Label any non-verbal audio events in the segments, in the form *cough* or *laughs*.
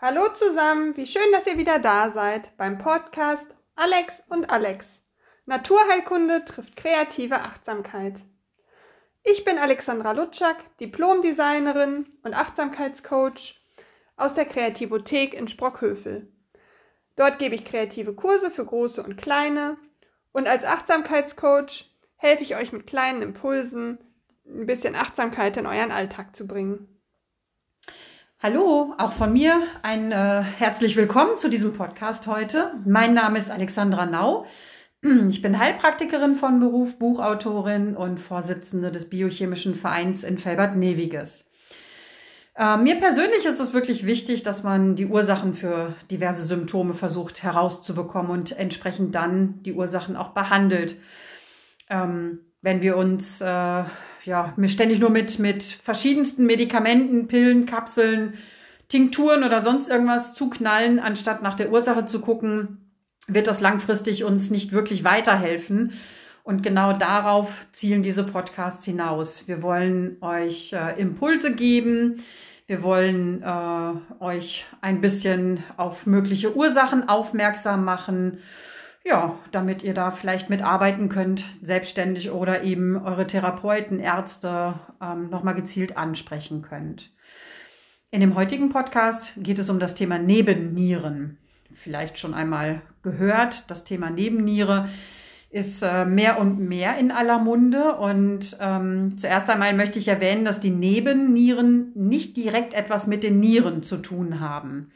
Hallo zusammen, wie schön, dass ihr wieder da seid beim Podcast Alex und Alex. Naturheilkunde trifft kreative Achtsamkeit. Ich bin Alexandra Lutschak, Diplomdesignerin und Achtsamkeitscoach aus der Kreativothek in Sprockhövel. Dort gebe ich kreative Kurse für große und kleine und als Achtsamkeitscoach helfe ich euch mit kleinen Impulsen ein bisschen Achtsamkeit in euren Alltag zu bringen. Hallo, auch von mir ein äh, herzlich willkommen zu diesem Podcast heute. Mein Name ist Alexandra Nau. *clears throat* Ich bin Heilpraktikerin von Beruf, Buchautorin und Vorsitzende des Biochemischen Vereins in Felbert-Neviges. Äh, mir persönlich ist es wirklich wichtig, dass man die Ursachen für diverse Symptome versucht herauszubekommen und entsprechend dann die Ursachen auch behandelt. Ähm, wenn wir uns äh, ja, mir ständig nur mit, mit verschiedensten Medikamenten, Pillen, Kapseln, Tinkturen oder sonst irgendwas zuknallen, anstatt nach der Ursache zu gucken, wird das langfristig uns nicht wirklich weiterhelfen. Und genau darauf zielen diese Podcasts hinaus. Wir wollen euch äh, Impulse geben. Wir wollen äh, euch ein bisschen auf mögliche Ursachen aufmerksam machen ja, damit ihr da vielleicht mitarbeiten könnt, selbstständig oder eben eure Therapeuten, Ärzte ähm, nochmal gezielt ansprechen könnt. In dem heutigen Podcast geht es um das Thema Nebennieren. Vielleicht schon einmal gehört, das Thema Nebenniere ist äh, mehr und mehr in aller Munde. Und ähm, zuerst einmal möchte ich erwähnen, dass die Nebennieren nicht direkt etwas mit den Nieren zu tun haben.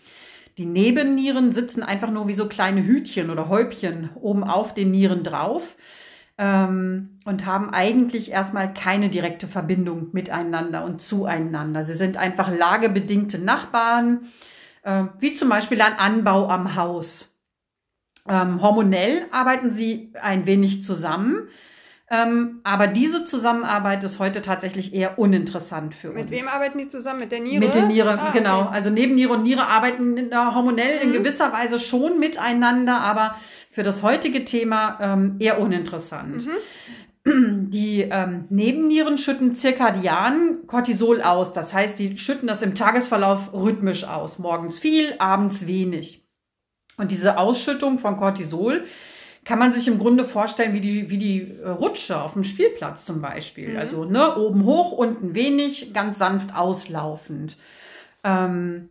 Die Nebennieren sitzen einfach nur wie so kleine Hütchen oder Häubchen oben auf den Nieren drauf ähm, und haben eigentlich erstmal keine direkte Verbindung miteinander und zueinander. Sie sind einfach lagebedingte Nachbarn, äh, wie zum Beispiel ein Anbau am Haus. Ähm, hormonell arbeiten sie ein wenig zusammen. Ähm, aber diese Zusammenarbeit ist heute tatsächlich eher uninteressant für Mit uns. Mit wem arbeiten die zusammen? Mit der Niere? Mit der Niere, ah, genau. Okay. Also Nebenniere und Niere arbeiten in hormonell mhm. in gewisser Weise schon miteinander, aber für das heutige Thema ähm, eher uninteressant. Mhm. Die ähm, Nebennieren schütten zirkadian Cortisol aus. Das heißt, die schütten das im Tagesverlauf rhythmisch aus. Morgens viel, abends wenig. Und diese Ausschüttung von Cortisol kann man sich im Grunde vorstellen wie die, wie die äh, Rutsche auf dem Spielplatz zum Beispiel. Mhm. Also ne, oben hoch, unten wenig, ganz sanft auslaufend. Ähm,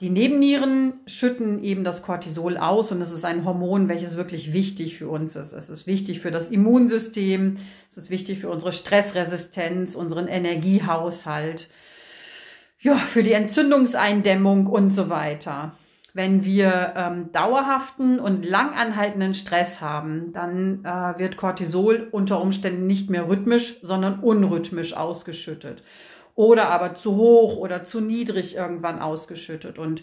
die Nebennieren schütten eben das Cortisol aus und es ist ein Hormon, welches wirklich wichtig für uns ist. Es ist wichtig für das Immunsystem, es ist wichtig für unsere Stressresistenz, unseren Energiehaushalt, ja, für die Entzündungseindämmung und so weiter. Wenn wir ähm, dauerhaften und langanhaltenden Stress haben, dann äh, wird Cortisol unter Umständen nicht mehr rhythmisch, sondern unrhythmisch ausgeschüttet. Oder aber zu hoch oder zu niedrig irgendwann ausgeschüttet. Und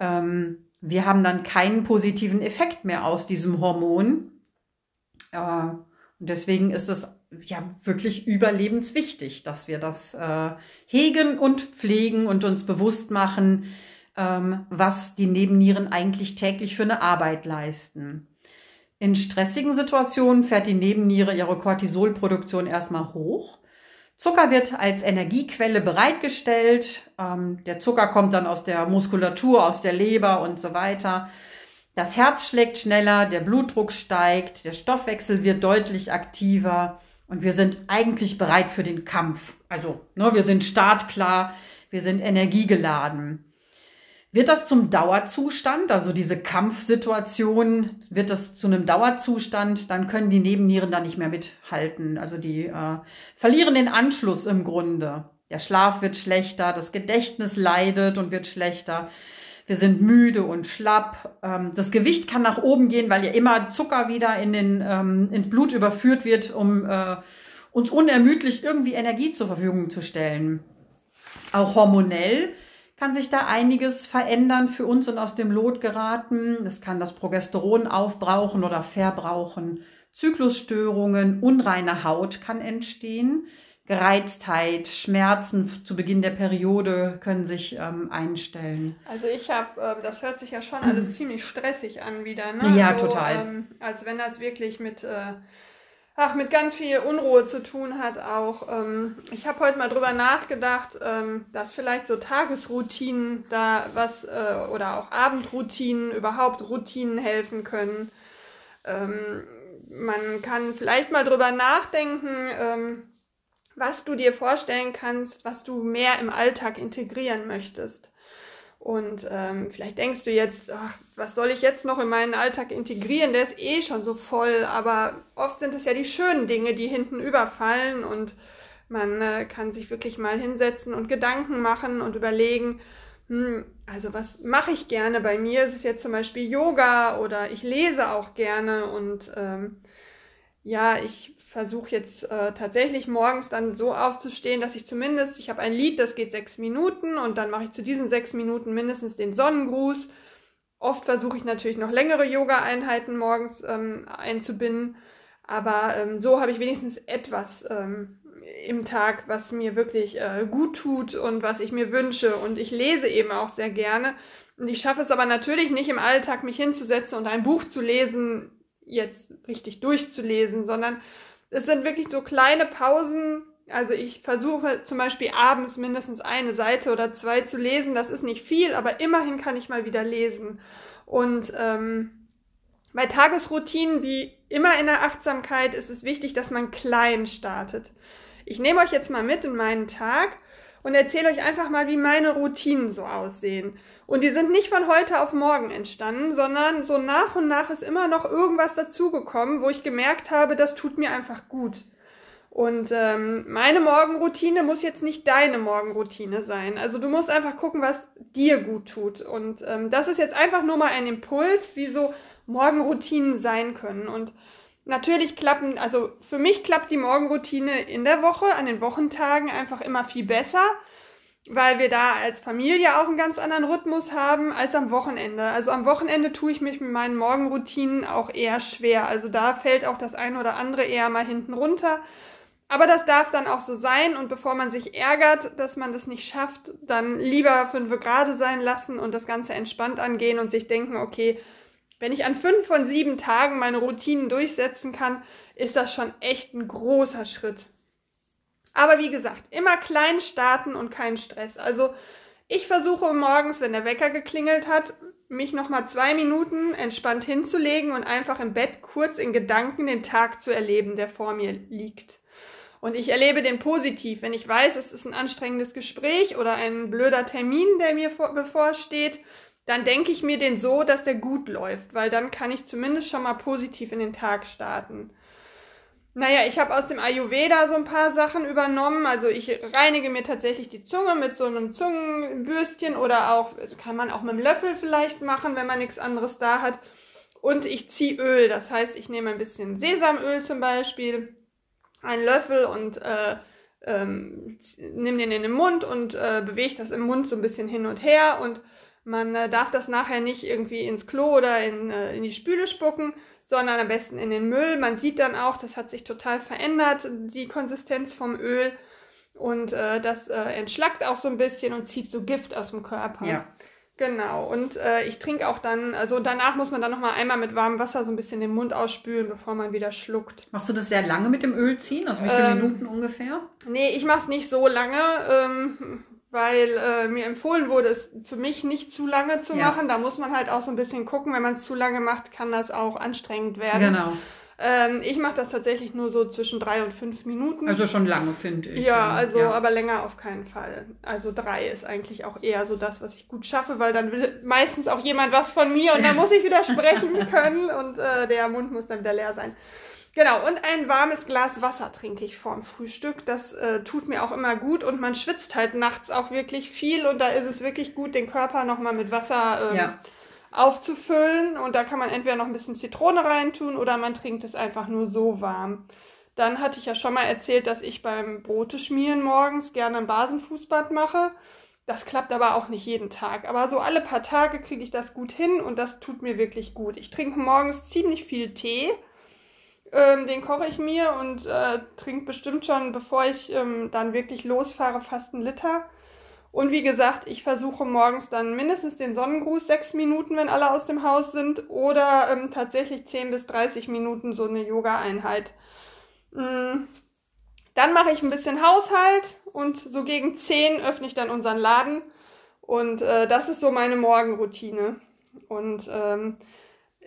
ähm, wir haben dann keinen positiven Effekt mehr aus diesem Hormon. Äh, und deswegen ist es ja wirklich überlebenswichtig, dass wir das äh, hegen und pflegen und uns bewusst machen, ähm, was die Nebennieren eigentlich täglich für eine Arbeit leisten. In stressigen Situationen fährt die Nebenniere ihre Cortisolproduktion erstmal hoch. Zucker wird als Energiequelle bereitgestellt. Ähm, der Zucker kommt dann aus der Muskulatur, aus der Leber und so weiter. Das Herz schlägt schneller, der Blutdruck steigt, der Stoffwechsel wird deutlich aktiver und wir sind eigentlich bereit für den Kampf. Also, ne, wir sind startklar, wir sind energiegeladen. Wird das zum Dauerzustand, also diese Kampfsituation, wird das zu einem Dauerzustand, dann können die Nebennieren da nicht mehr mithalten. Also die äh, verlieren den Anschluss im Grunde. Der Schlaf wird schlechter, das Gedächtnis leidet und wird schlechter. Wir sind müde und schlapp. Ähm, das Gewicht kann nach oben gehen, weil ja immer Zucker wieder in den, ähm, ins Blut überführt wird, um äh, uns unermüdlich irgendwie Energie zur Verfügung zu stellen. Auch hormonell kann sich da einiges verändern für uns und aus dem Lot geraten. Es kann das Progesteron aufbrauchen oder verbrauchen. Zyklusstörungen, unreine Haut kann entstehen. Gereiztheit, Schmerzen zu Beginn der Periode können sich ähm, einstellen. Also ich habe, äh, das hört sich ja schon alles *clears throat* ziemlich stressig an wieder, ne? Ja, so, total. Ähm, als wenn das wirklich mit äh, ach, mit ganz viel Unruhe zu tun hat auch. Ähm, ich habe heute mal drüber nachgedacht, ähm, dass vielleicht so Tagesroutinen da was äh, oder auch Abendroutinen, überhaupt Routinen helfen können. Ähm, man kann vielleicht mal drüber nachdenken, ähm, was du dir vorstellen kannst, was du mehr im Alltag integrieren möchtest. Und ähm, vielleicht denkst du jetzt, ach, was soll ich jetzt noch in meinen Alltag integrieren? Der ist eh schon so voll. Aber oft sind es ja die schönen Dinge, die hinten überfallen und man äh, kann sich wirklich mal hinsetzen und Gedanken machen und überlegen, hm, also was mache ich gerne? Bei mir ist es jetzt zum Beispiel Yoga oder ich lese auch gerne und ähm, ja, ich versuche jetzt äh, tatsächlich morgens dann so aufzustehen, dass ich zumindest, ich habe ein Lied, das geht sechs Minuten und dann mache ich zu diesen sechs Minuten mindestens den Sonnengruß. Oft versuche ich natürlich noch längere Yoga-Einheiten morgens ähm, einzubinden, aber ähm, so habe ich wenigstens etwas ähm, im Tag, was mir wirklich äh, gut tut und was ich mir wünsche. Und ich lese eben auch sehr gerne. Und ich schaffe es aber natürlich nicht im Alltag, mich hinzusetzen und ein Buch zu lesen, jetzt richtig durchzulesen, sondern es sind wirklich so kleine Pausen. Also ich versuche zum Beispiel abends mindestens eine Seite oder zwei zu lesen. Das ist nicht viel, aber immerhin kann ich mal wieder lesen. Und ähm, bei Tagesroutinen wie immer in der Achtsamkeit ist es wichtig, dass man klein startet. Ich nehme euch jetzt mal mit in meinen Tag und erzähle euch einfach mal, wie meine Routinen so aussehen. Und die sind nicht von heute auf morgen entstanden, sondern so nach und nach ist immer noch irgendwas dazugekommen, wo ich gemerkt habe, das tut mir einfach gut. Und ähm, meine Morgenroutine muss jetzt nicht deine Morgenroutine sein. Also du musst einfach gucken, was dir gut tut. Und ähm, das ist jetzt einfach nur mal ein Impuls, wie so Morgenroutinen sein können. Und natürlich klappen, also für mich klappt die Morgenroutine in der Woche, an den Wochentagen einfach immer viel besser weil wir da als Familie auch einen ganz anderen Rhythmus haben als am Wochenende. Also am Wochenende tue ich mich mit meinen Morgenroutinen auch eher schwer. Also da fällt auch das eine oder andere eher mal hinten runter. Aber das darf dann auch so sein und bevor man sich ärgert, dass man das nicht schafft, dann lieber fünf gerade sein lassen und das Ganze entspannt angehen und sich denken, okay, wenn ich an fünf von sieben Tagen meine Routinen durchsetzen kann, ist das schon echt ein großer Schritt. Aber wie gesagt, immer klein starten und keinen Stress. Also ich versuche morgens, wenn der Wecker geklingelt hat, mich nochmal zwei Minuten entspannt hinzulegen und einfach im Bett kurz in Gedanken den Tag zu erleben, der vor mir liegt. Und ich erlebe den positiv, wenn ich weiß, es ist ein anstrengendes Gespräch oder ein blöder Termin, der mir vor, bevorsteht, dann denke ich mir den so, dass der gut läuft, weil dann kann ich zumindest schon mal positiv in den Tag starten. Naja, ich habe aus dem Ayurveda so ein paar Sachen übernommen. Also ich reinige mir tatsächlich die Zunge mit so einem Zungenbürstchen oder auch, also kann man auch mit einem Löffel vielleicht machen, wenn man nichts anderes da hat. Und ich ziehe Öl. Das heißt, ich nehme ein bisschen Sesamöl zum Beispiel, einen Löffel und äh, ähm, nehme den in den Mund und äh, bewege das im Mund so ein bisschen hin und her. Und man äh, darf das nachher nicht irgendwie ins Klo oder in, äh, in die Spüle spucken, sondern am besten in den Müll. Man sieht dann auch, das hat sich total verändert, die Konsistenz vom Öl. Und äh, das äh, entschlackt auch so ein bisschen und zieht so Gift aus dem Körper. Ja. Genau. Und äh, ich trinke auch dann, also danach muss man dann nochmal einmal mit warmem Wasser so ein bisschen den Mund ausspülen, bevor man wieder schluckt. Machst du das sehr lange mit dem Öl ziehen? Also wie viele ähm, Minuten ungefähr? Nee, ich mache es nicht so lange. Ähm, weil äh, mir empfohlen wurde, es für mich nicht zu lange zu ja. machen. Da muss man halt auch so ein bisschen gucken. Wenn man es zu lange macht, kann das auch anstrengend werden. Genau. Ähm, ich mache das tatsächlich nur so zwischen drei und fünf Minuten. Also schon lange, finde ich. Ja, also ja. aber länger auf keinen Fall. Also drei ist eigentlich auch eher so das, was ich gut schaffe, weil dann will meistens auch jemand was von mir und dann muss ich wieder sprechen *laughs* können und äh, der Mund muss dann wieder leer sein. Genau, und ein warmes Glas Wasser trinke ich vorm Frühstück. Das äh, tut mir auch immer gut und man schwitzt halt nachts auch wirklich viel und da ist es wirklich gut, den Körper nochmal mit Wasser ähm, ja. aufzufüllen. Und da kann man entweder noch ein bisschen Zitrone reintun oder man trinkt es einfach nur so warm. Dann hatte ich ja schon mal erzählt, dass ich beim Brote schmieren morgens gerne ein Basenfußbad mache. Das klappt aber auch nicht jeden Tag. Aber so alle paar Tage kriege ich das gut hin und das tut mir wirklich gut. Ich trinke morgens ziemlich viel Tee ähm, den koche ich mir und äh, trinke bestimmt schon, bevor ich ähm, dann wirklich losfahre, fast einen Liter. Und wie gesagt, ich versuche morgens dann mindestens den Sonnengruß sechs Minuten, wenn alle aus dem Haus sind, oder ähm, tatsächlich zehn bis dreißig Minuten so eine Yoga-Einheit. Mm, dann mache ich ein bisschen Haushalt und so gegen 10 öffne ich dann unseren Laden. Und äh, das ist so meine Morgenroutine. Und ähm,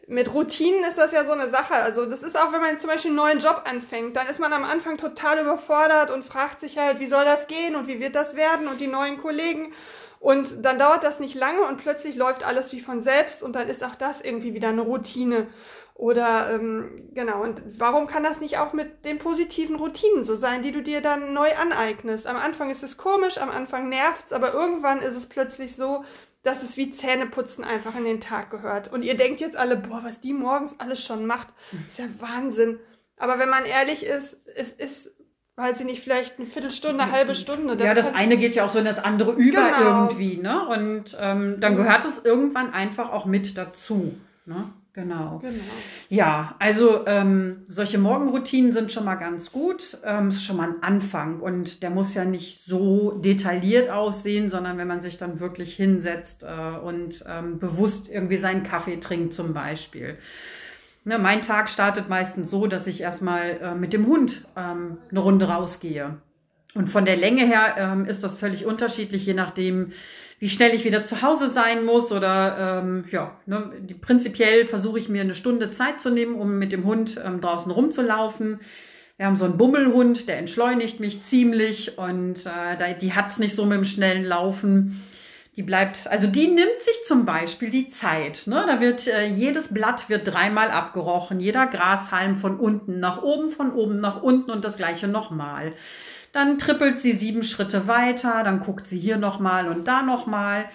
mit Routinen ist das ja so eine Sache. Also das ist auch, wenn man zum Beispiel einen neuen Job anfängt, dann ist man am Anfang total überfordert und fragt sich halt, wie soll das gehen und wie wird das werden und die neuen Kollegen. Und dann dauert das nicht lange und plötzlich läuft alles wie von selbst und dann ist auch das irgendwie wieder eine Routine. Oder ähm, genau, und warum kann das nicht auch mit den positiven Routinen so sein, die du dir dann neu aneignest? Am Anfang ist es komisch, am Anfang nervt's, aber irgendwann ist es plötzlich so, dass es wie Zähneputzen einfach in den Tag gehört. Und ihr denkt jetzt alle, boah, was die morgens alles schon macht, ist ja Wahnsinn. Aber wenn man ehrlich ist, es ist, weiß ich nicht, vielleicht eine Viertelstunde, eine halbe Stunde. Das ja, das eine geht ja auch so in das andere über genau. irgendwie, ne? Und ähm, dann gehört es irgendwann einfach auch mit dazu. Ne? Genau. genau. Ja, also ähm, solche Morgenroutinen sind schon mal ganz gut. Ähm, ist schon mal ein Anfang und der muss ja nicht so detailliert aussehen, sondern wenn man sich dann wirklich hinsetzt äh, und ähm, bewusst irgendwie seinen Kaffee trinkt zum Beispiel. Ne, mein Tag startet meistens so, dass ich erstmal äh, mit dem Hund ähm, eine Runde rausgehe. Und von der Länge her ähm, ist das völlig unterschiedlich, je nachdem, wie schnell ich wieder zu Hause sein muss oder ähm, ja, ne, prinzipiell versuche ich mir eine Stunde Zeit zu nehmen, um mit dem Hund ähm, draußen rumzulaufen. Wir haben so einen Bummelhund, der entschleunigt mich ziemlich und äh, die hat's nicht so mit dem schnellen Laufen. Die bleibt, also die nimmt sich zum Beispiel die Zeit. Ne? Da wird äh, jedes Blatt wird dreimal abgerochen, jeder Grashalm von unten nach oben, von oben nach unten und das gleiche nochmal. Dann trippelt sie sieben Schritte weiter, dann guckt sie hier nochmal und da nochmal.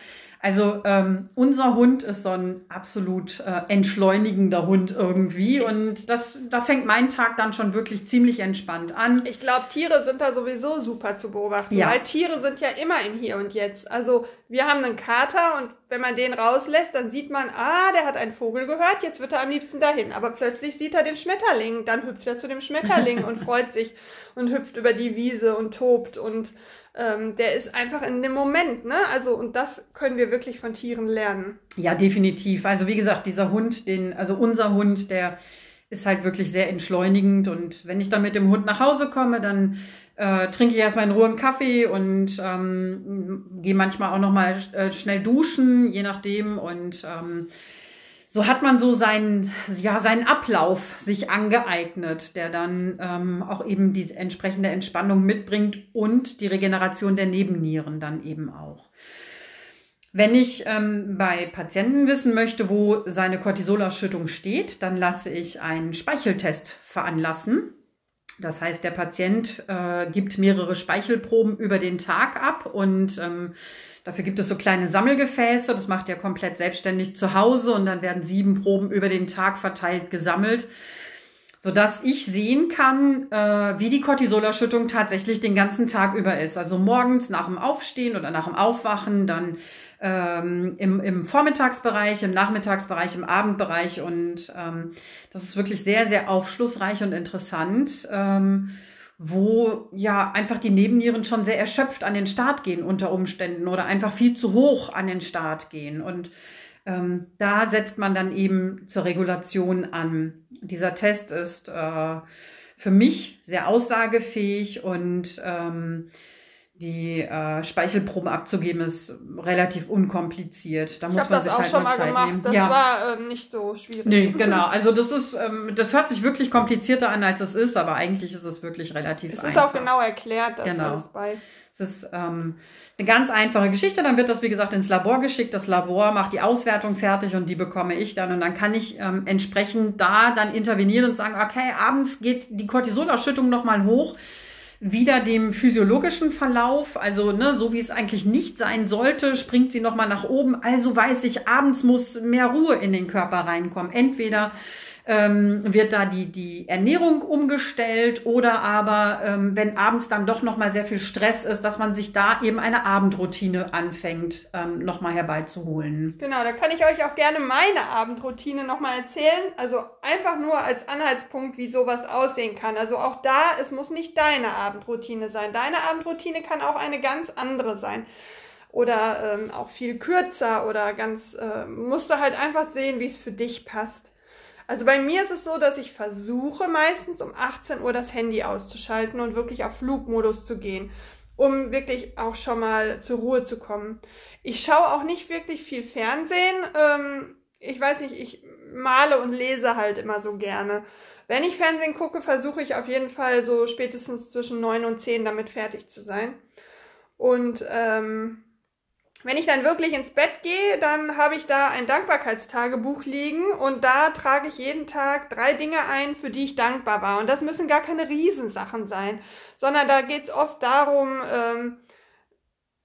Also ähm, unser Hund ist so ein absolut äh, entschleunigender Hund irgendwie und das, da fängt mein Tag dann schon wirklich ziemlich entspannt an. Ich glaube, Tiere sind da sowieso super zu beobachten, ja. weil Tiere sind ja immer im Hier und Jetzt. Also wir haben einen Kater und wenn man den rauslässt, dann sieht man, ah, der hat einen Vogel gehört, jetzt wird er am liebsten dahin. Aber plötzlich sieht er den Schmetterling, dann hüpft er zu dem Schmetterling *laughs* und freut sich und hüpft über die Wiese und tobt und ähm, der ist einfach in dem Moment, ne? Also, und das können wir wirklich von Tieren lernen. Ja, definitiv. Also, wie gesagt, dieser Hund, den, also unser Hund, der ist halt wirklich sehr entschleunigend. Und wenn ich dann mit dem Hund nach Hause komme, dann äh, trinke ich erstmal in Ruhe einen Kaffee und ähm, gehe manchmal auch nochmal äh, schnell duschen, je nachdem. Und ähm, so hat man so seinen, ja, seinen Ablauf sich angeeignet, der dann ähm, auch eben die entsprechende Entspannung mitbringt und die Regeneration der Nebennieren dann eben auch. Wenn ich ähm, bei Patienten wissen möchte, wo seine Cortisolausschüttung steht, dann lasse ich einen Speicheltest veranlassen. Das heißt, der Patient äh, gibt mehrere Speichelproben über den Tag ab und ähm, Dafür gibt es so kleine Sammelgefäße, das macht er komplett selbstständig zu Hause und dann werden sieben Proben über den Tag verteilt gesammelt, sodass ich sehen kann, äh, wie die Cortisolausschüttung tatsächlich den ganzen Tag über ist. Also morgens nach dem Aufstehen oder nach dem Aufwachen, dann ähm, im, im Vormittagsbereich, im Nachmittagsbereich, im Abendbereich und ähm, das ist wirklich sehr, sehr aufschlussreich und interessant. Ähm, wo ja einfach die Nebennieren schon sehr erschöpft an den Start gehen unter Umständen oder einfach viel zu hoch an den Start gehen. Und ähm, da setzt man dann eben zur Regulation an. Dieser Test ist äh, für mich sehr aussagefähig und ähm, die äh, Speichelproben abzugeben, ist relativ unkompliziert. Da ich muss man das sich auch halt schon mal Zeit gemacht. Nehmen. Das ja. war ähm, nicht so schwierig. Nee, genau. Also das ist, ähm, das hört sich wirklich komplizierter an, als es ist, aber eigentlich ist es wirklich relativ es einfach. Es ist auch genau erklärt, das genau. alles bei. Es ist ähm, eine ganz einfache Geschichte. Dann wird das, wie gesagt, ins Labor geschickt. Das Labor macht die Auswertung fertig und die bekomme ich dann. Und dann kann ich ähm, entsprechend da dann intervenieren und sagen, okay, abends geht die Cortisolausschüttung nochmal hoch wieder dem physiologischen Verlauf, also ne, so wie es eigentlich nicht sein sollte, springt sie nochmal nach oben. Also weiß ich, abends muss mehr Ruhe in den Körper reinkommen. Entweder ähm, wird da die, die Ernährung umgestellt oder aber, ähm, wenn abends dann doch nochmal sehr viel Stress ist, dass man sich da eben eine Abendroutine anfängt, ähm, nochmal herbeizuholen. Genau, da kann ich euch auch gerne meine Abendroutine nochmal erzählen. Also einfach nur als Anhaltspunkt, wie sowas aussehen kann. Also auch da, es muss nicht deine Abendroutine sein. Deine Abendroutine kann auch eine ganz andere sein oder ähm, auch viel kürzer oder ganz, äh, musst du halt einfach sehen, wie es für dich passt. Also bei mir ist es so, dass ich versuche meistens um 18 Uhr das Handy auszuschalten und wirklich auf Flugmodus zu gehen, um wirklich auch schon mal zur Ruhe zu kommen. Ich schaue auch nicht wirklich viel Fernsehen. Ähm, ich weiß nicht, ich male und lese halt immer so gerne. Wenn ich Fernsehen gucke, versuche ich auf jeden Fall so spätestens zwischen neun und zehn damit fertig zu sein. Und ähm, wenn ich dann wirklich ins Bett gehe, dann habe ich da ein Dankbarkeitstagebuch liegen und da trage ich jeden Tag drei Dinge ein, für die ich dankbar war. Und das müssen gar keine Riesensachen sein, sondern da geht es oft darum, ähm,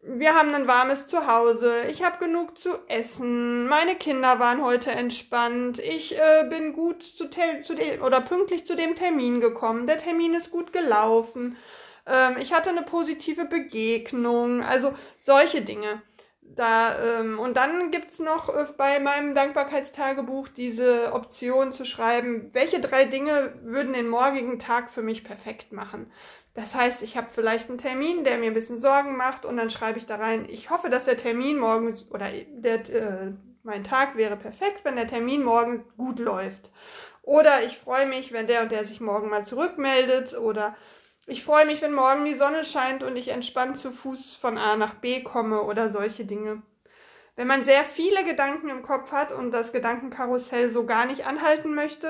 wir haben ein warmes Zuhause, ich habe genug zu essen, meine Kinder waren heute entspannt, ich äh, bin gut zu, zu oder pünktlich zu dem Termin gekommen, der Termin ist gut gelaufen, ähm, ich hatte eine positive Begegnung, also solche Dinge. Da, ähm, und dann gibt's noch äh, bei meinem Dankbarkeitstagebuch diese Option zu schreiben, welche drei Dinge würden den morgigen Tag für mich perfekt machen. Das heißt, ich habe vielleicht einen Termin, der mir ein bisschen Sorgen macht und dann schreibe ich da rein, ich hoffe, dass der Termin morgen oder der, äh, mein Tag wäre perfekt, wenn der Termin morgen gut läuft. Oder ich freue mich, wenn der und der sich morgen mal zurückmeldet oder ich freue mich, wenn morgen die Sonne scheint und ich entspannt zu Fuß von A nach B komme oder solche Dinge. Wenn man sehr viele Gedanken im Kopf hat und das Gedankenkarussell so gar nicht anhalten möchte,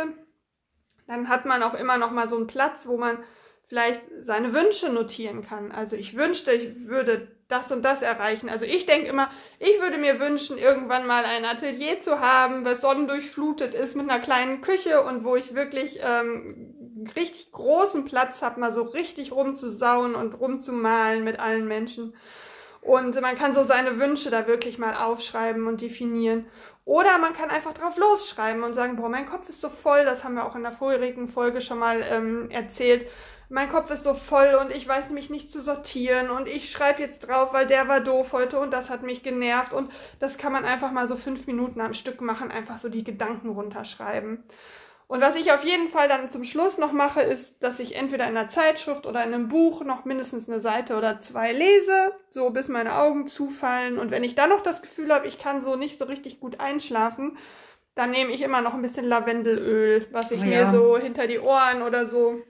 dann hat man auch immer noch mal so einen Platz, wo man vielleicht seine Wünsche notieren kann. Also ich wünschte, ich würde das und das erreichen. Also ich denke immer, ich würde mir wünschen, irgendwann mal ein Atelier zu haben, was sonnendurchflutet ist mit einer kleinen Küche und wo ich wirklich ähm, richtig großen Platz habe, mal so richtig rumzusauen und rumzumalen mit allen Menschen. Und man kann so seine Wünsche da wirklich mal aufschreiben und definieren. Oder man kann einfach drauf losschreiben und sagen, boah, mein Kopf ist so voll, das haben wir auch in der vorherigen Folge schon mal ähm, erzählt. Mein Kopf ist so voll und ich weiß mich nicht zu sortieren und ich schreibe jetzt drauf, weil der war doof heute und das hat mich genervt und das kann man einfach mal so fünf Minuten am Stück machen, einfach so die Gedanken runterschreiben. Und was ich auf jeden Fall dann zum Schluss noch mache, ist, dass ich entweder in einer Zeitschrift oder in einem Buch noch mindestens eine Seite oder zwei lese, so bis meine Augen zufallen. Und wenn ich dann noch das Gefühl habe, ich kann so nicht so richtig gut einschlafen, dann nehme ich immer noch ein bisschen Lavendelöl, was ich oh ja. mir so hinter die Ohren oder so.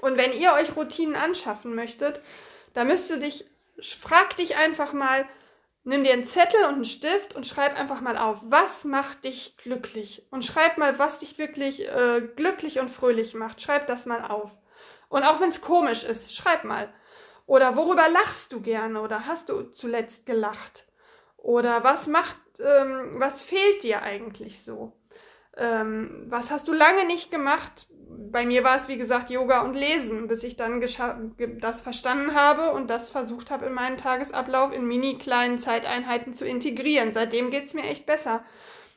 Und wenn ihr euch Routinen anschaffen möchtet, dann müsst ihr dich, frag dich einfach mal, Nimm dir einen Zettel und einen Stift und schreib einfach mal auf, was macht dich glücklich? Und schreib mal, was dich wirklich äh, glücklich und fröhlich macht. Schreib das mal auf. Und auch wenn es komisch ist, schreib mal. Oder worüber lachst du gerne? Oder hast du zuletzt gelacht? Oder was macht, ähm, was fehlt dir eigentlich so? Ähm, was hast du lange nicht gemacht? bei mir war es, wie gesagt, Yoga und Lesen, bis ich dann das verstanden habe und das versucht habe, in meinen Tagesablauf in mini kleinen Zeiteinheiten zu integrieren. Seitdem geht es mir echt besser.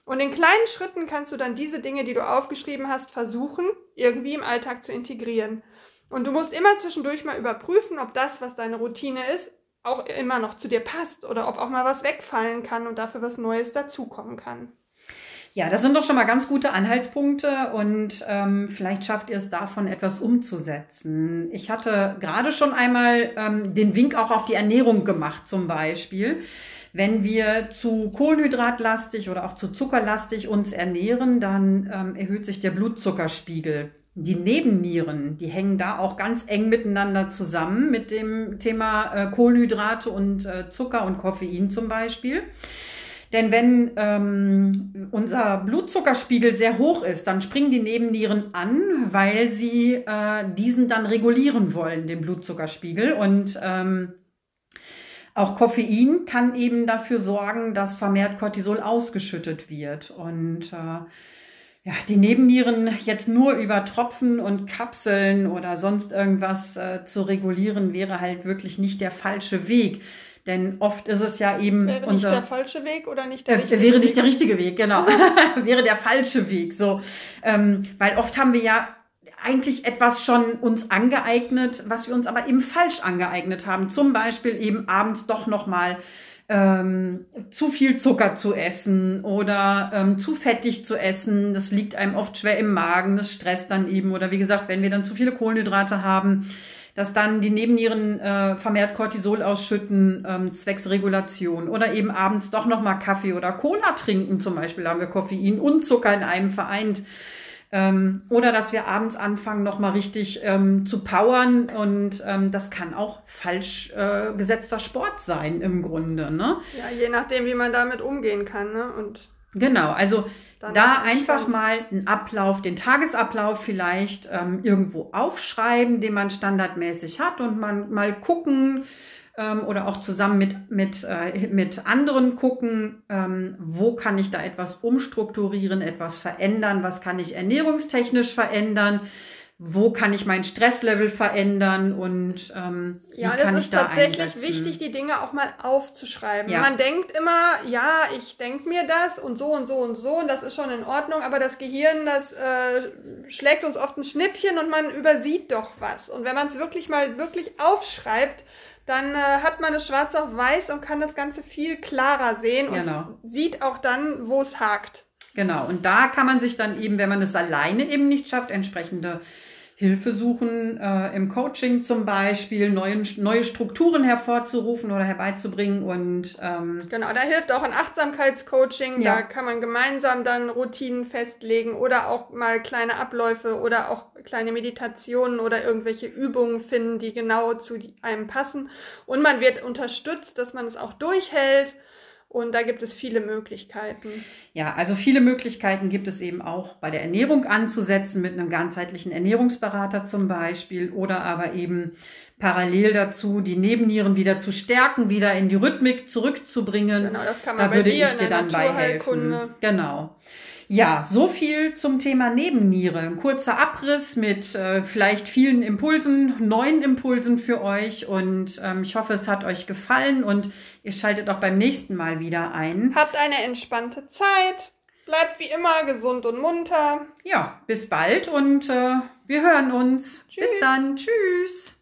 Und in kleinen Schritten kannst du dann diese Dinge, die du aufgeschrieben hast, versuchen, irgendwie im Alltag zu integrieren. Und du musst immer zwischendurch mal überprüfen, ob das, was deine Routine ist, auch immer noch zu dir passt oder ob auch mal was wegfallen kann und dafür was Neues dazukommen kann. Ja, das sind doch schon mal ganz gute Anhaltspunkte und ähm, vielleicht schafft ihr es davon etwas umzusetzen. Ich hatte gerade schon einmal ähm, den Wink auch auf die Ernährung gemacht zum Beispiel. Wenn wir zu kohlenhydratlastig oder auch zu zuckerlastig uns ernähren, dann ähm, erhöht sich der Blutzuckerspiegel. Die Nebennieren, die hängen da auch ganz eng miteinander zusammen mit dem Thema äh, Kohlenhydrate und äh, Zucker und Koffein zum Beispiel. Denn wenn ähm, unser Blutzuckerspiegel sehr hoch ist, dann springen die Nebennieren an, weil sie äh, diesen dann regulieren wollen, den Blutzuckerspiegel. Und ähm, auch Koffein kann eben dafür sorgen, dass vermehrt Cortisol ausgeschüttet wird. Und äh, ja, die Nebennieren jetzt nur über Tropfen und Kapseln oder sonst irgendwas äh, zu regulieren, wäre halt wirklich nicht der falsche Weg. Denn oft ist es ja eben. Wäre unser, nicht der falsche Weg oder nicht der äh, richtige Wäre Weg? nicht der richtige Weg, genau. *laughs* wäre der falsche Weg. So. Ähm, weil oft haben wir ja eigentlich etwas schon uns angeeignet, was wir uns aber eben falsch angeeignet haben. Zum Beispiel eben abends doch nochmal ähm, zu viel Zucker zu essen oder ähm, zu fettig zu essen. Das liegt einem oft schwer im Magen, das stresst dann eben. Oder wie gesagt, wenn wir dann zu viele Kohlenhydrate haben, dass dann die Nebennieren äh, vermehrt Cortisol ausschütten, ähm, zwecks Regulation. Oder eben abends doch nochmal Kaffee oder Cola trinken zum Beispiel, da haben wir Koffein und Zucker in einem vereint. Ähm, oder dass wir abends anfangen, nochmal richtig ähm, zu powern. Und ähm, das kann auch falsch äh, gesetzter Sport sein im Grunde. Ne? Ja, je nachdem, wie man damit umgehen kann. Ne? Und Genau, also da einfach mal einen Ablauf, den Tagesablauf vielleicht ähm, irgendwo aufschreiben, den man standardmäßig hat und man mal gucken ähm, oder auch zusammen mit, mit, äh, mit anderen gucken, ähm, wo kann ich da etwas umstrukturieren, etwas verändern, was kann ich ernährungstechnisch verändern wo kann ich mein Stresslevel verändern und ähm, ja, wie kann ich da Ja, das ist tatsächlich einsetzen? wichtig, die Dinge auch mal aufzuschreiben. Ja. Man denkt immer, ja, ich denke mir das und so und so und so und das ist schon in Ordnung, aber das Gehirn, das äh, schlägt uns oft ein Schnippchen und man übersieht doch was. Und wenn man es wirklich mal wirklich aufschreibt, dann äh, hat man es schwarz auf weiß und kann das Ganze viel klarer sehen und Genau. sieht auch dann, wo es hakt. Genau, und da kann man sich dann eben, wenn man es alleine eben nicht schafft, entsprechende Hilfe suchen, äh, im Coaching zum Beispiel, neuen, neue Strukturen hervorzurufen oder herbeizubringen und ähm, Genau, da hilft auch ein Achtsamkeitscoaching. Ja. Da kann man gemeinsam dann Routinen festlegen oder auch mal kleine Abläufe oder auch kleine Meditationen oder irgendwelche Übungen finden, die genau zu einem passen. Und man wird unterstützt, dass man es auch durchhält. Und da gibt es viele Möglichkeiten. Ja, also viele Möglichkeiten gibt es eben auch bei der Ernährung anzusetzen, mit einem ganzheitlichen Ernährungsberater zum Beispiel oder aber eben parallel dazu die Nebennieren wieder zu stärken, wieder in die Rhythmik zurückzubringen. Genau, das kann man da bei würde dir ich in dir der dann bei helfen. Genau. Ja, so viel zum Thema Nebenniere. Ein kurzer Abriss mit äh, vielleicht vielen Impulsen, neuen Impulsen für euch. Und ähm, ich hoffe, es hat euch gefallen und ihr schaltet auch beim nächsten Mal wieder ein. Habt eine entspannte Zeit. Bleibt wie immer gesund und munter. Ja, bis bald und äh, wir hören uns. Bis Tschüss. dann. Tschüss.